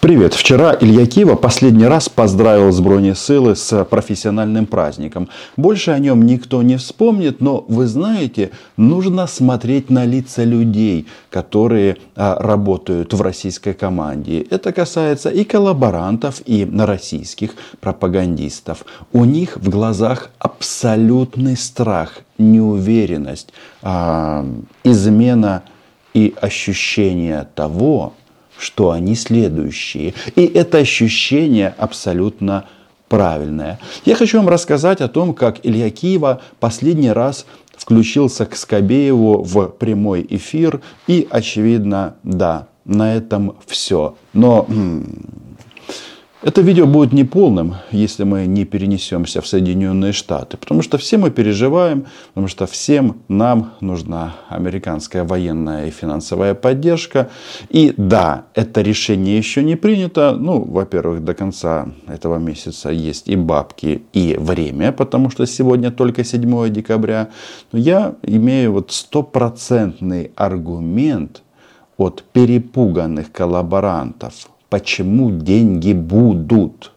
Привет! Вчера Илья Кива последний раз поздравил Збройні силы с профессиональным праздником. Больше о нем никто не вспомнит, но вы знаете, нужно смотреть на лица людей, которые а, работают в российской команде. Это касается и коллаборантов, и российских пропагандистов. У них в глазах абсолютный страх, неуверенность, а, измена и ощущение того, что они следующие. И это ощущение абсолютно правильное. Я хочу вам рассказать о том, как Илья Киева последний раз включился к Скобееву в прямой эфир. И, очевидно, да, на этом все. Но это видео будет неполным, если мы не перенесемся в Соединенные Штаты, потому что все мы переживаем, потому что всем нам нужна американская военная и финансовая поддержка. И да, это решение еще не принято. Ну, во-первых, до конца этого месяца есть и бабки, и время, потому что сегодня только 7 декабря. Но я имею вот стопроцентный аргумент от перепуганных коллаборантов почему деньги будут.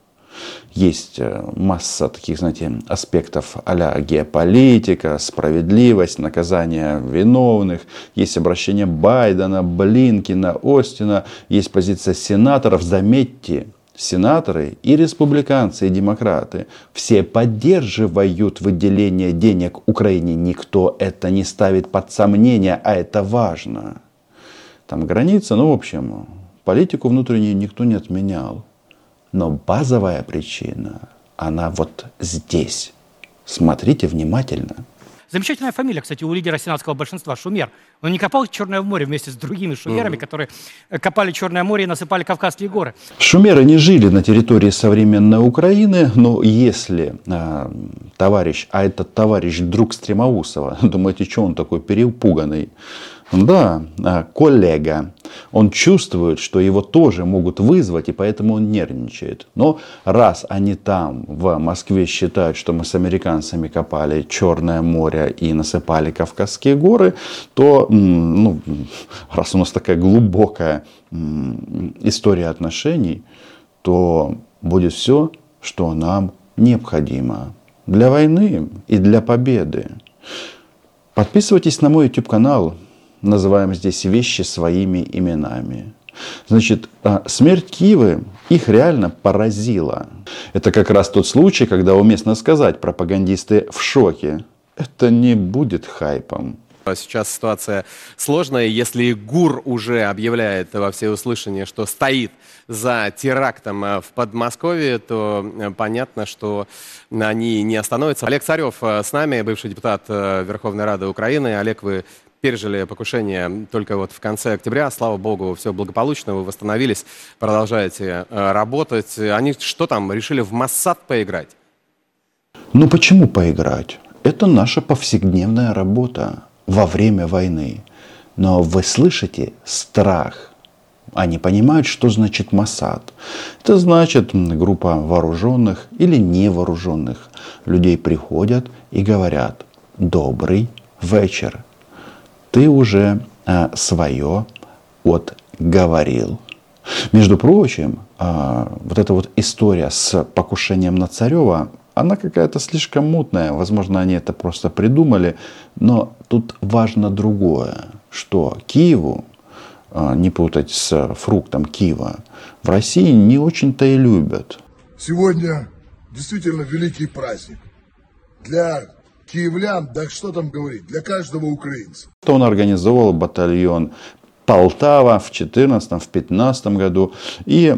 Есть э, масса таких, знаете, аспектов а геополитика, справедливость, наказание виновных. Есть обращение Байдена, Блинкина, Остина. Есть позиция сенаторов. Заметьте, сенаторы и республиканцы, и демократы все поддерживают выделение денег Украине. Никто это не ставит под сомнение, а это важно. Там граница, ну, в общем, Политику внутреннюю никто не отменял. Но базовая причина, она вот здесь. Смотрите внимательно. Замечательная фамилия, кстати, у лидера сенатского большинства, Шумер. Он не копал Черное море вместе с другими шумерами, mm. которые копали Черное море и насыпали Кавказские горы. Шумеры не жили на территории современной Украины, но если э, товарищ, а этот товарищ друг Стремоусова, думаете, что он такой перепуганный, да, а, коллега. Он чувствует, что его тоже могут вызвать, и поэтому он нервничает. Но раз они там, в Москве, считают, что мы с американцами копали Черное море и насыпали Кавказские горы, то, ну, раз у нас такая глубокая история отношений, то будет все, что нам необходимо для войны и для победы. Подписывайтесь на мой YouTube канал, называем здесь вещи своими именами. Значит, а, смерть Киевы их реально поразила. Это как раз тот случай, когда уместно сказать, пропагандисты в шоке. Это не будет хайпом. Сейчас ситуация сложная. Если ГУР уже объявляет во всеуслышание, что стоит за терактом в Подмосковье, то э, понятно, что они не остановятся. Олег Царев э, с нами, бывший депутат э, Верховной Рады Украины. Олег, вы пережили покушение только вот в конце октября. Слава богу, все благополучно, вы восстановились, продолжаете э, работать. Они что там, решили в Моссад поиграть? Ну почему поиграть? Это наша повседневная работа во время войны. Но вы слышите страх. Они понимают, что значит Моссад. Это значит группа вооруженных или невооруженных людей приходят и говорят «Добрый вечер, ты уже э, свое отговорил. Между прочим, э, вот эта вот история с покушением на Царева, она какая-то слишком мутная. Возможно, они это просто придумали. Но тут важно другое, что Киеву, э, не путать с фруктом Киева, в России не очень-то и любят. Сегодня действительно великий праздник для киевлян, да что там говорить, для каждого украинца. Он организовал батальон Полтава в 14 в 15 году. И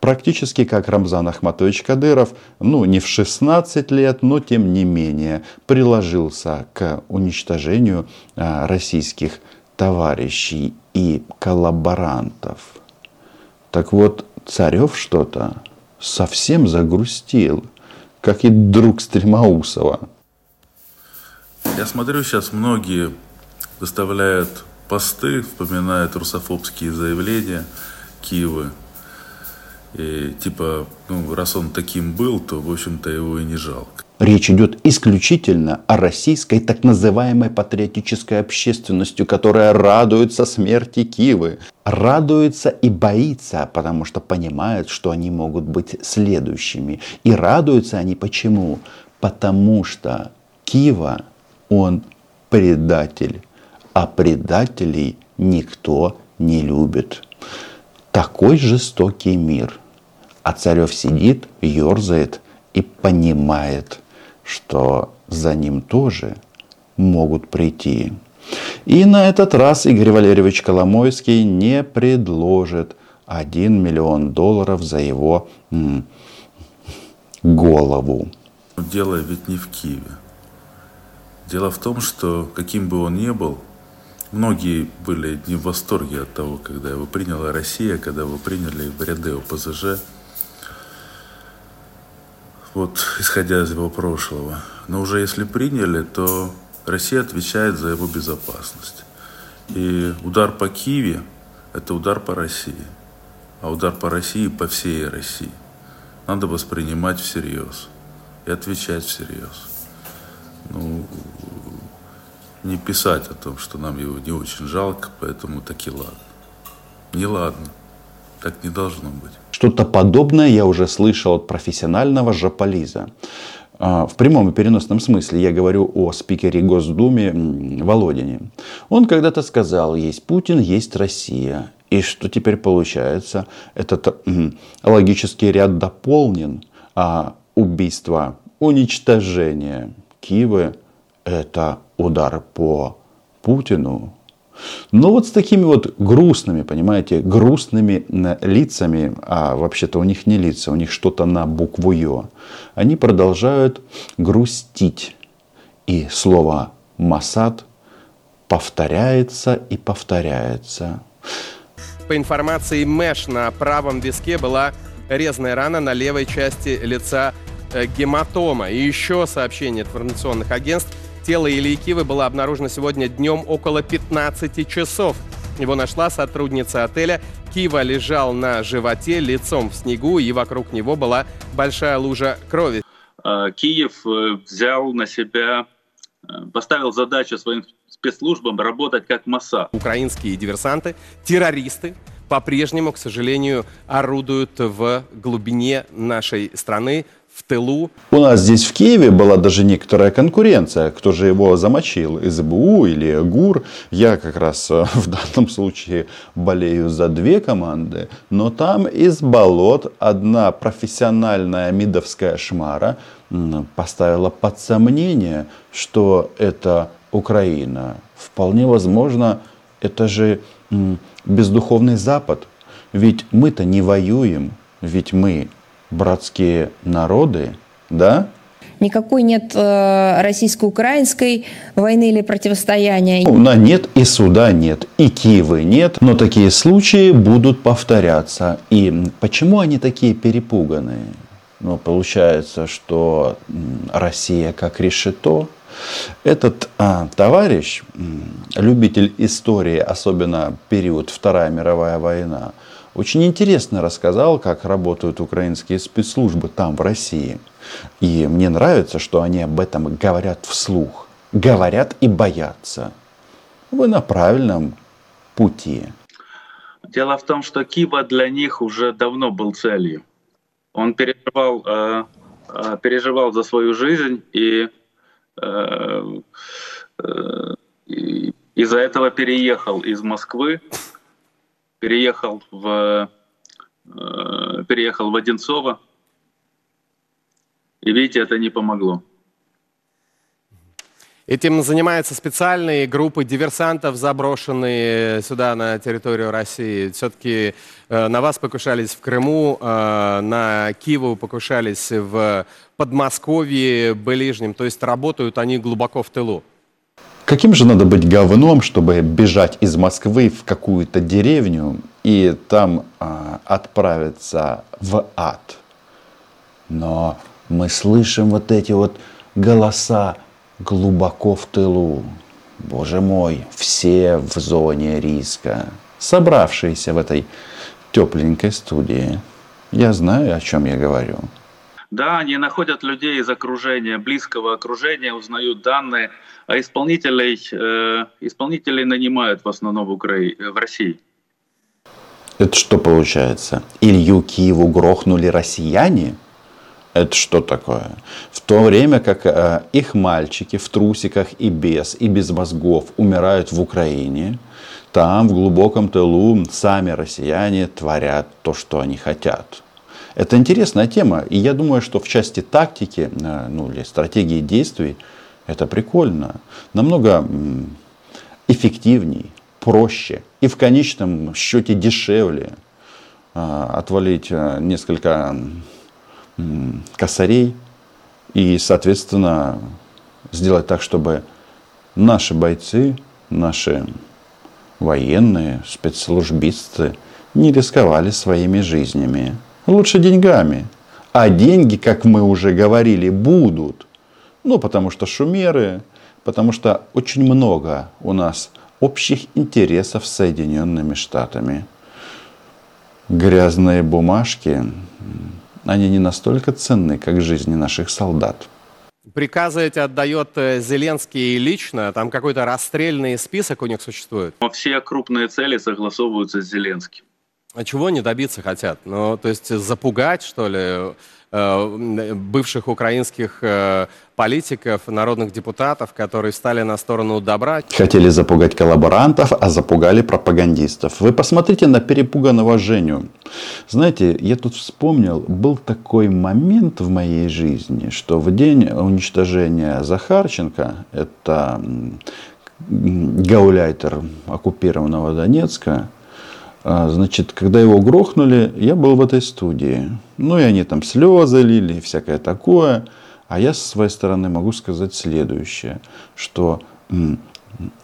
практически как Рамзан Ахматович Кадыров, ну не в 16 лет, но тем не менее приложился к уничтожению а, российских товарищей и коллаборантов. Так вот, Царев что-то совсем загрустил, как и друг Стремоусова. Я смотрю, сейчас многие выставляют посты, вспоминают русофобские заявления Киева. И типа, ну, раз он таким был, то, в общем-то, его и не жалко. Речь идет исключительно о российской так называемой патриотической общественности, которая радуется смерти Кивы. Радуется и боится, потому что понимает, что они могут быть следующими. И радуются они почему? Потому что Кива, он предатель, а предателей никто не любит. Такой жестокий мир. А Царев сидит, ерзает и понимает, что за ним тоже могут прийти. И на этот раз Игорь Валерьевич Коломойский не предложит 1 миллион долларов за его м, голову. Дело ведь не в Киеве. Дело в том, что каким бы он ни был, многие были не в восторге от того, когда его приняла Россия, когда его приняли в ряды ОПЗЖ вот исходя из его прошлого. Но уже если приняли, то Россия отвечает за его безопасность. И удар по Киеве – это удар по России. А удар по России – по всей России. Надо воспринимать всерьез и отвечать всерьез. Ну, не писать о том, что нам его не очень жалко, поэтому таки ладно. Не ладно. Так не должно быть. Что-то подобное я уже слышал от профессионального жополиза. А, в прямом и переносном смысле я говорю о спикере Госдумы Володине. Он когда-то сказал, есть Путин, есть Россия. И что теперь получается? Этот логический ряд дополнен, а убийство, уничтожение Киева – это удар по Путину, но вот с такими вот грустными, понимаете, грустными лицами, а вообще-то у них не лица, у них что-то на букву Ё, они продолжают грустить. И слово «масад» повторяется и повторяется. По информации МЭШ, на правом виске была резная рана на левой части лица э, гематома. И еще сообщение информационных агентств – Тело Ильи Кивы было обнаружено сегодня днем около 15 часов. Его нашла сотрудница отеля. Кива лежал на животе, лицом в снегу, и вокруг него была большая лужа крови. А, Киев э, взял на себя, э, поставил задачу своим спецслужбам работать как МАСА. Украинские диверсанты, террористы по-прежнему, к сожалению, орудуют в глубине нашей страны, в тылу. У нас здесь в Киеве была даже некоторая конкуренция, кто же его замочил, СБУ или ГУР. Я как раз э, в данном случае болею за две команды, но там из болот одна профессиональная мидовская шмара поставила под сомнение, что это Украина. Вполне возможно, это же бездуховный Запад. Ведь мы-то не воюем, ведь мы братские народы, да? Никакой нет э, российско-украинской войны или противостояния. Ну, на нет и суда нет, и Киевы нет, но такие случаи будут повторяться. И почему они такие перепуганные? Ну, получается, что Россия как решето. Этот а, товарищ, любитель истории, особенно период Вторая мировая война, очень интересно рассказал, как работают украинские спецслужбы там, в России. И мне нравится, что они об этом говорят вслух. Говорят и боятся. Вы на правильном пути. Дело в том, что Киба для них уже давно был целью. Он переживал, э, э, переживал за свою жизнь и, э, э, из-за этого переехал из Москвы переехал в, э, переехал в Одинцово. И видите, это не помогло. Этим занимаются специальные группы диверсантов, заброшенные сюда на территорию России. Все-таки э, на вас покушались в Крыму, э, на Киеву покушались в Подмосковье, Ближнем. То есть работают они глубоко в тылу. Каким же надо быть говном, чтобы бежать из Москвы в какую-то деревню и там а, отправиться в ад? Но мы слышим вот эти вот голоса глубоко в тылу. Боже мой, все в зоне риска, собравшиеся в этой тепленькой студии. Я знаю, о чем я говорю. Да, они находят людей из окружения, близкого окружения, узнают данные, а исполнителей, э, исполнителей нанимают в основном в, Укра... в России. Это что получается? Илью Киеву грохнули россияне? Это что такое? В то время как э, их мальчики в трусиках и без, и без мозгов умирают в Украине, там, в глубоком тылу, сами россияне творят то, что они хотят. Это интересная тема, и я думаю, что в части тактики, э, ну или стратегии действий, это прикольно. Намного эффективней, проще и в конечном счете дешевле э, отвалить э, несколько косарей и, соответственно, сделать так, чтобы наши бойцы, наши военные, спецслужбисты не рисковали своими жизнями. Лучше деньгами. А деньги, как мы уже говорили, будут. Ну, потому что шумеры, потому что очень много у нас общих интересов с Соединенными Штатами. Грязные бумажки, они не настолько ценны, как жизни наших солдат. Приказы эти отдает э, Зеленский лично? Там какой-то расстрельный список у них существует? Но все крупные цели согласовываются с Зеленским. А чего они добиться хотят? Ну, то есть запугать, что ли, э, бывших украинских э, политиков, народных депутатов, которые стали на сторону добра? Хотели запугать коллаборантов, а запугали пропагандистов. Вы посмотрите на перепуганного Женю. Знаете, я тут вспомнил, был такой момент в моей жизни, что в день уничтожения Захарченко, это гауляйтер оккупированного Донецка, значит, когда его грохнули, я был в этой студии. Ну, и они там слезы лили, всякое такое. А я со своей стороны могу сказать следующее, что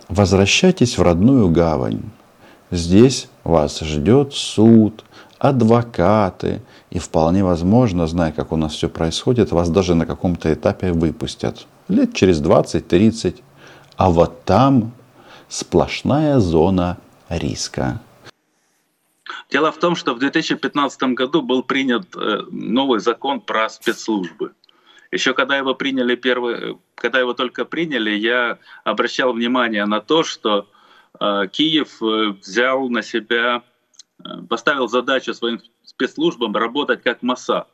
возвращайтесь в родную гавань. Здесь вас ждет суд, адвокаты. И вполне возможно, зная, как у нас все происходит, вас даже на каком-то этапе выпустят. Лет через 20-30. А вот там сплошная зона риска. Дело в том, что в 2015 году был принят э, новый закон про спецслужбы. Еще когда его приняли первый, когда его только приняли, я обращал внимание на то, что э, Киев э, взял на себя, поставил задачу своим спецслужбам работать как МАСА.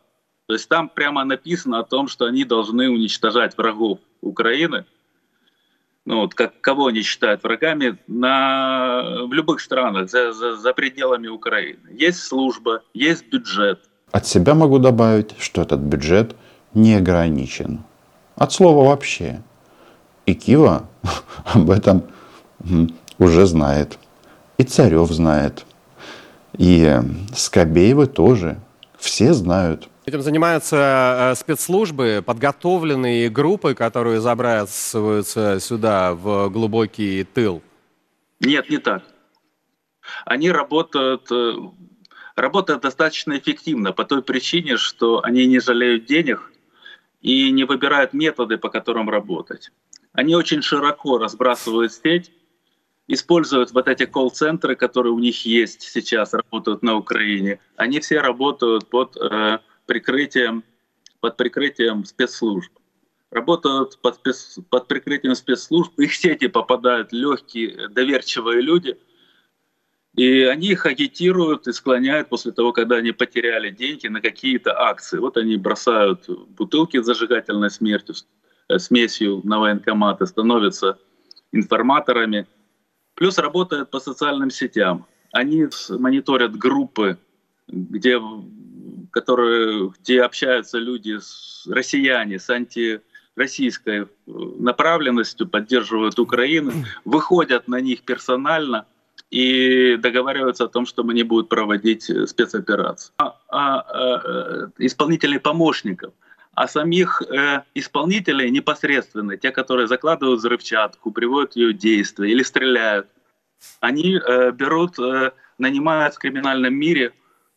То есть там прямо написано о том, что они должны уничтожать врагов Украины – ну, вот как, кого они считают врагами на, в любых странах за, за, за пределами Украины. Есть служба, есть бюджет. От себя могу добавить, что этот бюджет не ограничен. От слова вообще. И Кива об этом уже знает. И Царев знает. И Скобеевы тоже. Все знают. Этим занимаются э, спецслужбы, подготовленные группы, которые забрасываются сюда, в глубокий тыл? Нет, не так. Они работают, э, работают достаточно эффективно по той причине, что они не жалеют денег и не выбирают методы, по которым работать. Они очень широко разбрасывают сеть, используют вот эти колл-центры, которые у них есть сейчас, работают на Украине. Они все работают под э, прикрытием, под прикрытием спецслужб. Работают под, спец, под прикрытием спецслужб, их сети попадают легкие, доверчивые люди, и они их агитируют и склоняют после того, когда они потеряли деньги на какие-то акции. Вот они бросают бутылки с зажигательной смертью, э, смесью на военкоматы, становятся информаторами. Плюс работают по социальным сетям. Они мониторят группы, где которые, где общаются люди, с, россияне с антироссийской э, направленностью, поддерживают Украину, выходят на них персонально и договариваются о том, что они будут проводить э, спецоперации. А, а, а, исполнителей помощников, а самих э, исполнителей непосредственно, те, которые закладывают взрывчатку, приводят ее в действие или стреляют, они э, берут, э, нанимают в криминальном мире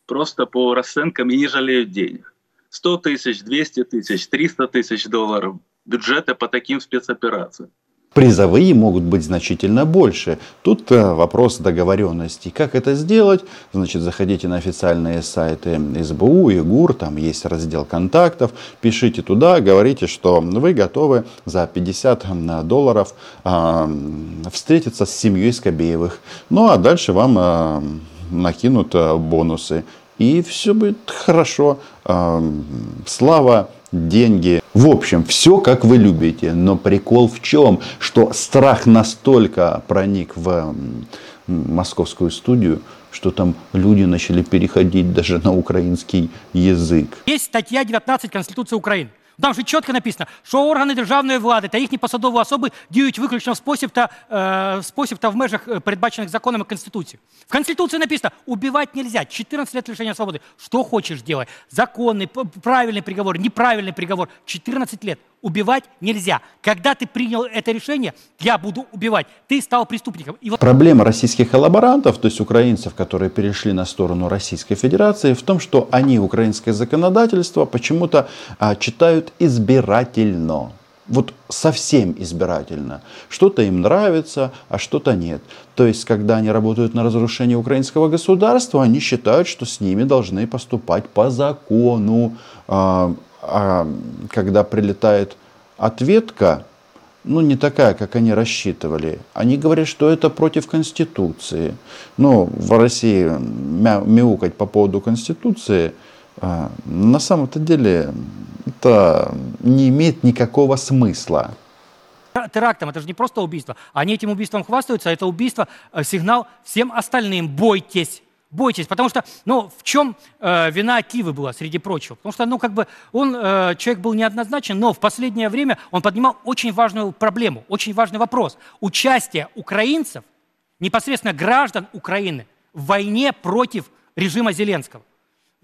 просто по расценкам и не жалеют денег. 100 тысяч, 200 тысяч, 300 тысяч долларов бюджета по таким спецоперациям. Призовые могут быть значительно больше. Тут э, вопрос договоренности. Как это сделать? Значит, заходите на официальные сайты СБУ, ИГУР, там есть раздел контактов, пишите туда, говорите, что вы готовы за 50 долларов э, встретиться с семьей Скобеевых. Ну а дальше вам э, накинут э, бонусы. И все будет хорошо. Э, слава деньги. В общем, все как вы любите. Но прикол в чем? Что страх настолько проник в московскую студию, что там люди начали переходить даже на украинский язык. Есть статья 19 Конституции Украины. Там же чітко написано, що органи державної влади та їхні посадові особи діють виключно в спосіб та, е, спосіб та в межах е, передбачених законом і Конституцією. В Конституции написано, убивать нельзя, 14 лет лишения свободы. Что хочешь делай. Законный, правильный приговор, неправильный приговор, 14 лет. Убивать нельзя. Когда ты принял это решение, я буду убивать, ты стал преступником. И вот... Проблема российских коллаборантов, то есть украинцев, которые перешли на сторону Российской Федерации, в том, что они украинское законодательство почему-то а, читают избирательно вот совсем избирательно. Что-то им нравится, а что-то нет. То есть, когда они работают на разрушение украинского государства, они считают, что с ними должны поступать по закону. А, а когда прилетает ответка, ну, не такая, как они рассчитывали. Они говорят, что это против Конституции. Ну, в России мяукать по поводу Конституции, а, на самом-то деле, это не имеет никакого смысла. Терактом это же не просто убийство. Они этим убийством хвастаются, а это убийство э, сигнал всем остальным. Бойтесь. Бойтесь, потому что, ну, в чем э, вина Кивы была, среди прочего? Потому что, ну, как бы, он, э, человек был неоднозначен, но в последнее время он поднимал очень важную проблему, очень важный вопрос. Участие украинцев, непосредственно граждан Украины, в войне против режима Зеленского.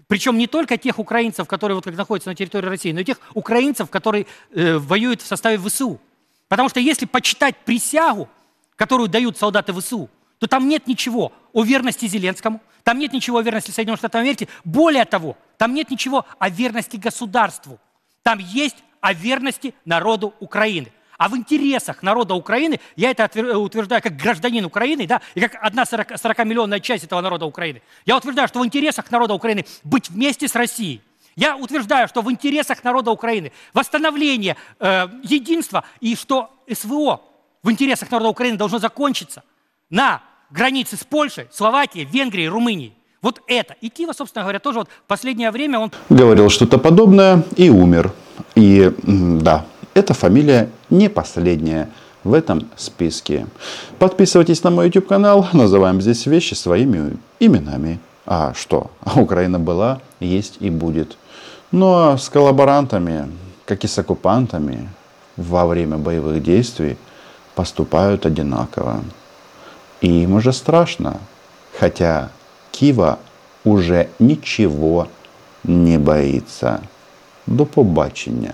Причем не только тех украинцев, которые вот как находятся на территории России, но и тех украинцев, которые э, воюют в составе ВСУ. Потому что если почитать присягу, которую дают солдаты ВСУ, то там нет ничего о верности Зеленскому, там нет ничего о верности Соединенных Штатов Америки. Более того, там нет ничего о верности государству. Там есть о верности народу Украины. А в интересах народа Украины, я это утверждаю как гражданин Украины, да, и как одна 40-миллионная часть этого народа Украины, я утверждаю, что в интересах народа Украины быть вместе с Россией. Я утверждаю, что в интересах народа Украины восстановление э, единства и что СВО в интересах народа Украины должно закончиться на границе с Польшей, Словакией, Венгрией, Румынией. Вот это. И Кива, собственно говоря, тоже вот последнее время он... Говорил что-то подобное и умер. И да, эта фамилия не последняя в этом списке. Подписывайтесь на мой YouTube канал, называем здесь вещи своими именами. А что? Украина была, есть и будет. Ну а с коллаборантами, как и с оккупантами, во время боевых действий поступают одинаково. И им уже страшно. Хотя Кива уже ничего не боится. До побачення.